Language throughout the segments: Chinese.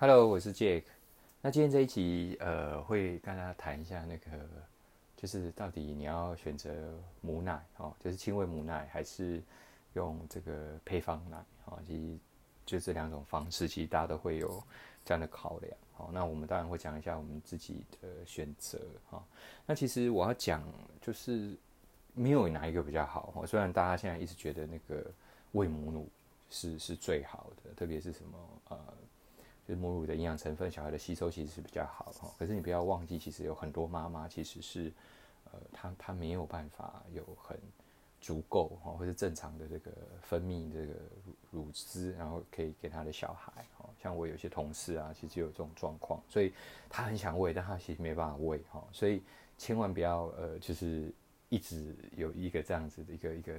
Hello，我是 Jack。那今天这一集，呃，会跟大家谈一下那个，就是到底你要选择母奶哦，就是亲喂母奶，还是用这个配方奶哦，其实就这两种方式，其实大家都会有这样的考量。好，那我们当然会讲一下我们自己的选择哈。那其实我要讲，就是没有哪一个比较好哈。虽然大家现在一直觉得那个喂母乳是是最好的，特别是什么呃。就母乳的营养成分，小孩的吸收其实是比较好哈。可是你不要忘记，其实有很多妈妈其实是，呃，她她没有办法有很足够哈，或是正常的这个分泌这个乳乳汁，然后可以给她的小孩哈。像我有些同事啊，其实有这种状况，所以他很想喂，但他其实没办法喂哈。所以千万不要呃，就是一直有一个这样子的一个一个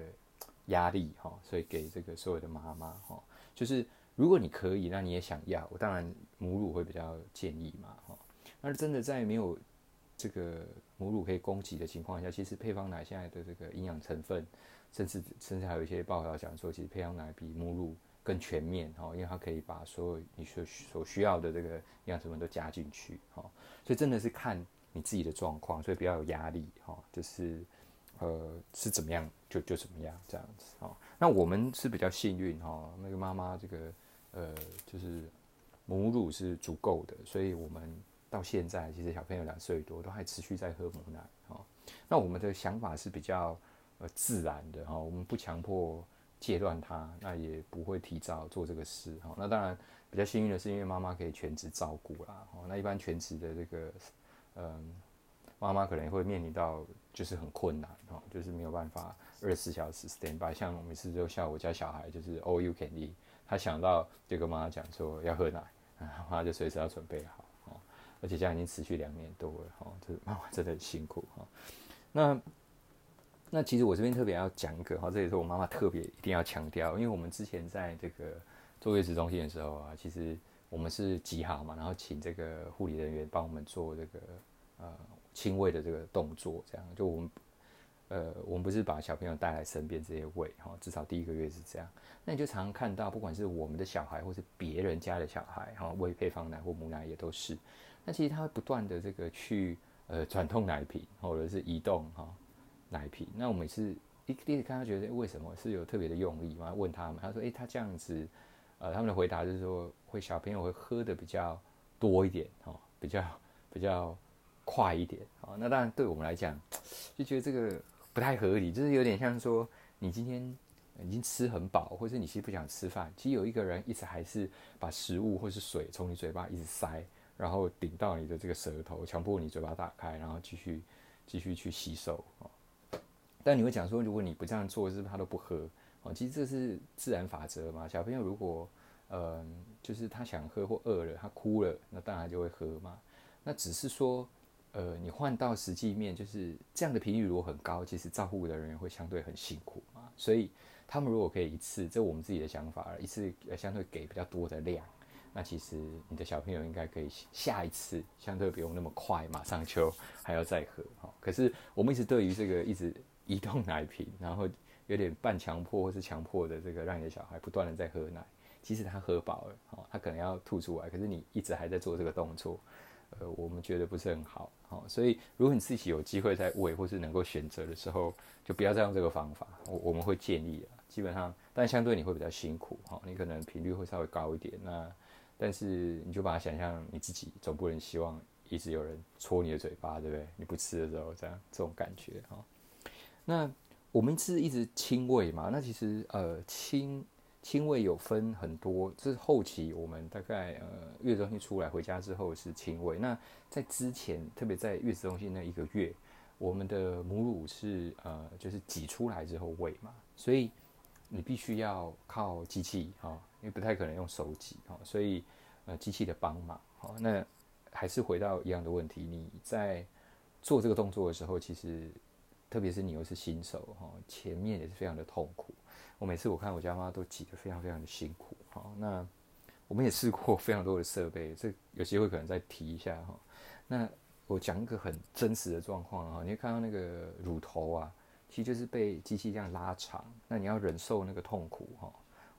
压力哈。所以给这个所有的妈妈哈，就是。如果你可以，那你也想要，我当然母乳会比较建议嘛，哈。那真的在没有这个母乳可以供给的情况下，其实配方奶现在的这个营养成分，甚至甚至还有一些报道讲说，其实配方奶比母乳更全面，哈，因为它可以把所有你所所需要的这个营养成分都加进去，哈。所以真的是看你自己的状况，所以不要有压力，哈，就是。呃，是怎么样就就怎么样这样子哦。那我们是比较幸运哈，那个妈妈这个呃，就是母乳是足够的，所以我们到现在其实小朋友两岁多都还持续在喝母奶哦。那我们的想法是比较呃自然的哈，我们不强迫戒断它，那也不会提早做这个事哈。那当然比较幸运的是，因为妈妈可以全职照顾啦。那一般全职的这个嗯。妈妈可能会面临到就是很困难哦，就是没有办法二十四小时 stand by。像我每次都像我家小孩就是 all you can eat，他想到就跟妈妈讲说要喝奶，妈妈就随时要准备好哦。而且这样已经持续两年多了哈，这妈妈真的很辛苦哈。那那其实我这边特别要讲一个哈，这也是我妈妈特别一定要强调，因为我们之前在这个坐月子中心的时候啊，其实我们是挤好嘛，然后请这个护理人员帮我们做这个呃。亲喂的这个动作，这样就我们，呃，我们不是把小朋友带来身边这些喂哈，至少第一个月是这样。那你就常常看到，不管是我们的小孩，或是别人家的小孩，哈，喂配方奶或母奶也都是。那其实他会不断的这个去呃转动奶瓶，或者是移动哈奶瓶。那我每次一第一次看他觉得为什么是有特别的用力嘛？问他们，他说，诶，他这样子，呃，他们的回答就是说，会小朋友会喝的比较多一点，哈，比较比较。快一点啊，那当然对我们来讲，就觉得这个不太合理，就是有点像说你今天已经吃很饱，或者你其实不想吃饭，其实有一个人一直还是把食物或是水从你嘴巴一直塞，然后顶到你的这个舌头，强迫你嘴巴打开，然后继续继续去吸收啊。但你会讲说，如果你不这样做，是不是他都不喝？哦，其实这是自然法则嘛。小朋友如果嗯，就是他想喝或饿了，他哭了，那当然就会喝嘛。那只是说。呃，你换到实际面，就是这样的频率如果很高，其实照顾的人员会相对很辛苦嘛。所以他们如果可以一次，这我们自己的想法，一次呃相对给比较多的量，那其实你的小朋友应该可以下一次相对不用那么快，马上就还要再喝哈。可是我们一直对于这个一直移动奶瓶，然后有点半强迫或是强迫的这个让你的小孩不断的在喝奶，其实他喝饱了，哦，他可能要吐出来，可是你一直还在做这个动作。呃，我们觉得不是很好，好，所以如果你自己有机会在喂或是能够选择的时候，就不要再用这个方法。我我们会建议啊，基本上，但相对你会比较辛苦，哈，你可能频率会稍微高一点。那但是你就把它想象你自己总不能希望一直有人戳你的嘴巴，对不对？你不吃的时候这样这种感觉，哈。那我们是一直亲喂嘛？那其实呃亲。亲喂有分很多，这是后期我们大概呃月子中心出来回家之后是亲喂。那在之前，特别在月子中心那一个月，我们的母乳是呃就是挤出来之后喂嘛，所以你必须要靠机器哈、哦，因为不太可能用手挤哈、哦，所以呃机器的帮忙哈、哦。那还是回到一样的问题，你在做这个动作的时候，其实特别是你又是新手哈、哦，前面也是非常的痛苦。我每次我看我家妈都挤得非常非常的辛苦，好，那我们也试过非常多的设备，这有机会可能再提一下哈。那我讲一个很真实的状况啊，你会看到那个乳头啊，其实就是被机器这样拉长，那你要忍受那个痛苦哈。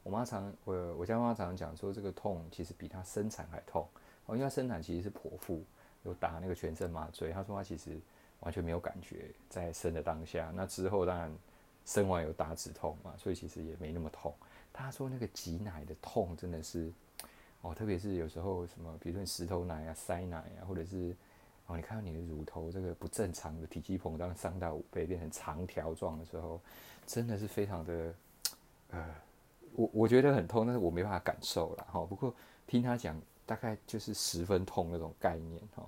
我妈常我我家妈常常讲说，这个痛其实比她生产还痛哦，因为她生产其实是剖腹，有打那个全身麻醉。她说她其实完全没有感觉在生的当下，那之后当然生完有打止痛嘛，所以其实也没那么痛。他说那个挤奶的痛真的是哦，特别是有时候什么，比如说石头奶啊、塞奶啊，或者是哦，你看到你的乳头这个不正常的体积膨胀三到五倍变成长条状的时候，真的是非常的呃。我我觉得很痛，但是我没办法感受了哈。不过听他讲，大概就是十分痛那种概念哈。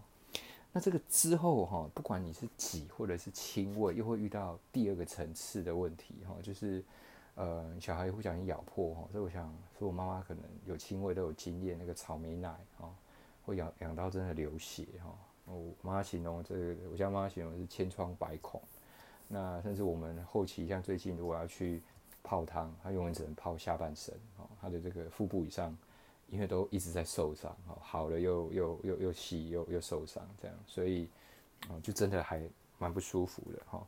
那这个之后哈，不管你是挤或者是亲喂，又会遇到第二个层次的问题哈，就是呃小孩不小心咬破哈。所以我想说，我妈妈可能有亲喂都有经验，那个草莓奶哈会咬咬到真的流血哈。我妈形容这个，我家妈妈形容是千疮百孔。那甚至我们后期像最近如果要去。泡汤，他永远只能泡下半身哦。他的这个腹部以上，因为都一直在受伤哦，好了又又又又洗又又受伤这样，所以哦就真的还蛮不舒服的哈。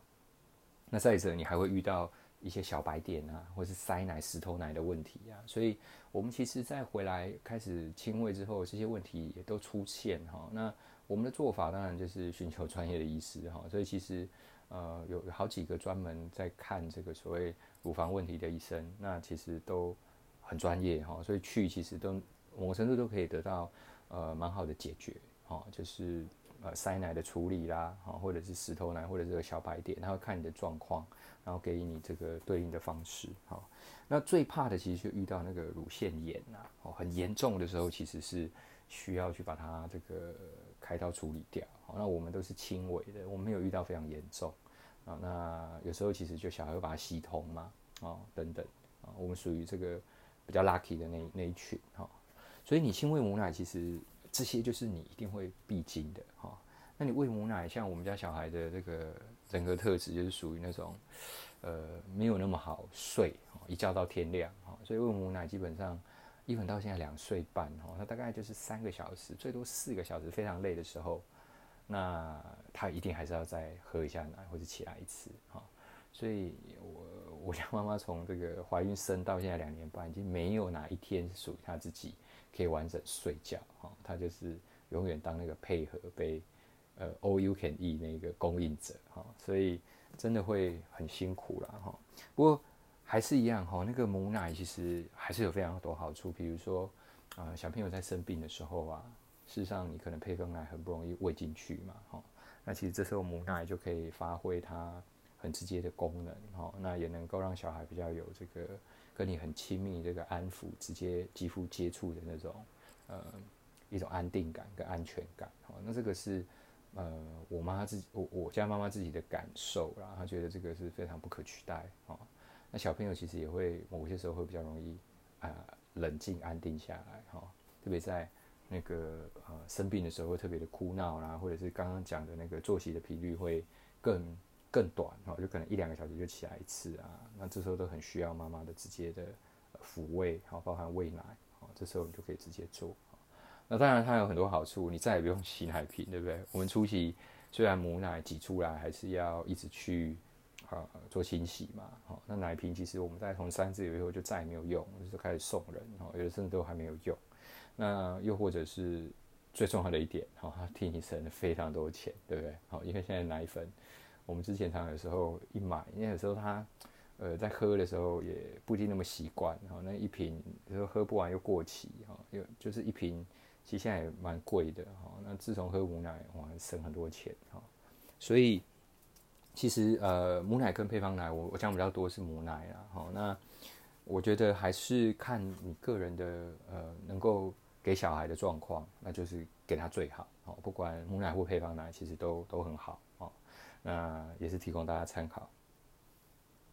那再者，你还会遇到一些小白点啊，或是塞奶、石头奶的问题啊。所以我们其实再回来开始亲喂之后，这些问题也都出现哈。那我们的做法当然就是寻求专业的医师哈。所以其实。呃，有好几个专门在看这个所谓乳房问题的医生，那其实都很专业哈，所以去其实都某个程度都可以得到呃蛮好的解决哈，就是呃塞奶的处理啦，哈，或者是石头奶或者这个小白点，他会看你的状况，然后给予你这个对应的方式哈。那最怕的其实就遇到那个乳腺炎呐，哦，很严重的时候，其实是需要去把它这个开刀处理掉。好那我们都是轻微的，我们没有遇到非常严重啊。那有时候其实就小孩会把它吸通嘛，啊等等啊，我们属于这个比较 lucky 的那那一群哈。所以你亲喂母奶，其实这些就是你一定会必经的哈。那你喂母奶，像我们家小孩的这个人格特质，就是属于那种呃没有那么好睡，一觉到天亮哈。所以喂母奶基本上。一本到现在两岁半哈，他大概就是三个小时，最多四个小时，非常累的时候，那他一定还是要再喝一下奶或者起来一次哈。所以我我家妈妈从这个怀孕生到现在两年半，已经没有哪一天属于她自己可以完整睡觉哈。她就是永远当那个配合被呃 all you can eat 那个供应者哈，所以真的会很辛苦了哈。不过。还是一样哈，那个母奶其实还是有非常多好处，比如说，呃，小朋友在生病的时候啊，事实上你可能配方奶很不容易喂进去嘛，哈，那其实这时候母奶就可以发挥它很直接的功能，哈，那也能够让小孩比较有这个跟你很亲密这个安抚、直接肌肤接触的那种，呃，一种安定感跟安全感，哈，那这个是呃我妈自己，我我家妈妈自己的感受啦，她觉得这个是非常不可取代，哈。那小朋友其实也会某些时候会比较容易啊、冷静安定下来哈，特别在那个呃生病的时候会特别的哭闹啦，或者是刚刚讲的那个作息的频率会更更短哈，就可能一两个小时就起来一次啊，那这时候都很需要妈妈的直接的抚慰，好，包含喂奶，好，这时候你就可以直接做。那当然它有很多好处，你再也不用洗奶瓶，对不对？我们初期虽然母奶挤出来，还是要一直去。啊，做清洗嘛，好，那奶瓶其实我们在从三次以后就再也没有用，就开始送人，哈，有的甚至都还没有用。那又或者是最重要的一点，哈，它替你省了非常多钱，对不对？好，因为现在奶粉，我们之前常常有时候一买，因为有时候他呃在喝的时候也不一定那么习惯，哈，那一瓶有时候喝不完又过期，哈，又就是一瓶其实现在也蛮贵的，哈。那自从喝母奶，哇，省很多钱，哈，所以。其实呃，母奶跟配方奶，我我讲比较多是母奶啦。好，那我觉得还是看你个人的呃，能够给小孩的状况，那就是给他最好。好，不管母奶或配方奶，其实都都很。好，那也是提供大家参考。